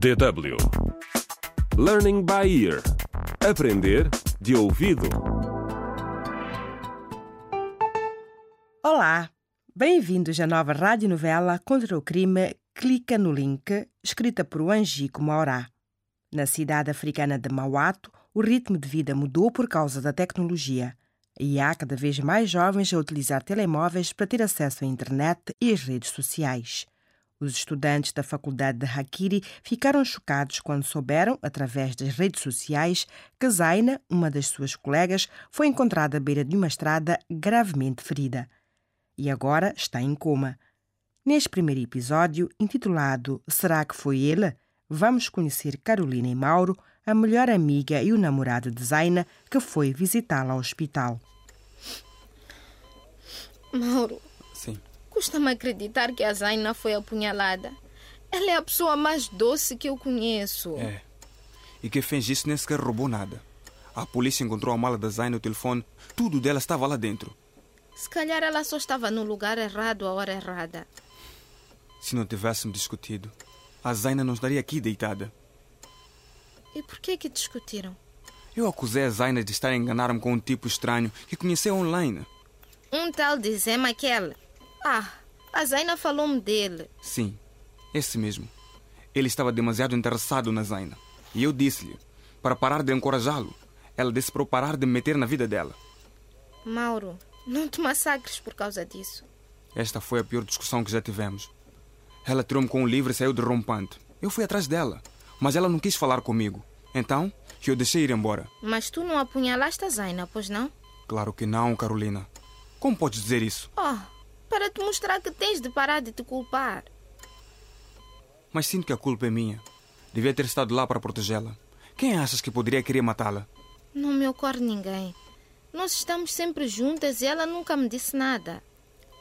DW Learning by Ear Aprender de ouvido. Olá, bem-vindos à nova radionovela Contra o Crime Clica no Link, escrita por Angico Maurá. Na cidade africana de Mauato, o ritmo de vida mudou por causa da tecnologia e há cada vez mais jovens a utilizar telemóveis para ter acesso à internet e às redes sociais. Os estudantes da faculdade de Hakiri ficaram chocados quando souberam, através das redes sociais, que Zaina, uma das suas colegas, foi encontrada à beira de uma estrada gravemente ferida. E agora está em coma. Neste primeiro episódio, intitulado Será que foi ele? Vamos conhecer Carolina e Mauro, a melhor amiga e o namorado de Zaina, que foi visitá-la ao hospital. Mauro, Sim. Custa-me acreditar que a Zaina foi apunhalada. Ela é a pessoa mais doce que eu conheço. É. E quem fez isso nem sequer roubou nada. A polícia encontrou a mala da Zayn no telefone. Tudo dela estava lá dentro. Se calhar ela só estava no lugar errado à hora errada. Se não tivéssemos discutido, a Zaina não estaria aqui deitada. E por que que discutiram? Eu acusei a Zaina de estar a enganar-me com um tipo estranho que conheceu online. Um tal de Zé Maquel. Ah, a Zaina falou-me dele. Sim, esse mesmo. Ele estava demasiado interessado na Zaina. E eu disse-lhe, para parar de encorajá-lo. Ela disse para eu parar de me meter na vida dela. Mauro, não te massacres por causa disso. Esta foi a pior discussão que já tivemos. Ela tirou-me com o livro e saiu derrompante. Eu fui atrás dela, mas ela não quis falar comigo. Então, eu deixei ir embora. Mas tu não apunhalaste a Zaina, pois não? Claro que não, Carolina. Como podes dizer isso? Oh, para te mostrar que tens de parar de te culpar. Mas sinto que a culpa é minha. Devia ter estado lá para protegê-la. Quem achas que poderia querer matá-la? Não me ocorre ninguém. Nós estamos sempre juntas e ela nunca me disse nada.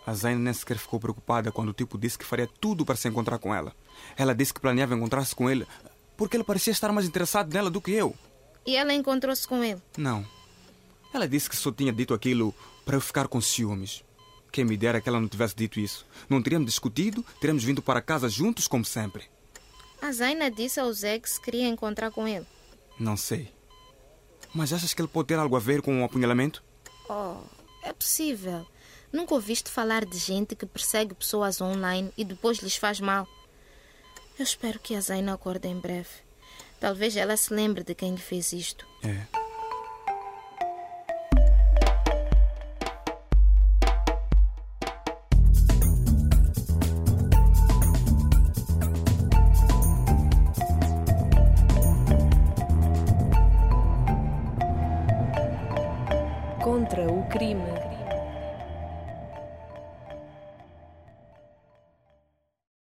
A Zaina nem sequer ficou preocupada quando o tipo disse que faria tudo para se encontrar com ela. Ela disse que planeava encontrar-se com ele porque ele parecia estar mais interessado nela do que eu. E ela encontrou-se com ele. Não. Ela disse que só tinha dito aquilo para eu ficar com ciúmes. Quem me dera que ela não tivesse dito isso. Não teríamos discutido, teríamos vindo para casa juntos como sempre. A Zaina disse ao Zé que se queria encontrar com ele. Não sei. Mas achas que ele pode ter algo a ver com o apunhalamento? Oh, é possível. Nunca ouviste falar de gente que persegue pessoas online e depois lhes faz mal? Eu espero que a Zaina acorde em breve. Talvez ela se lembre de quem lhe fez isto. É. Contra o crime.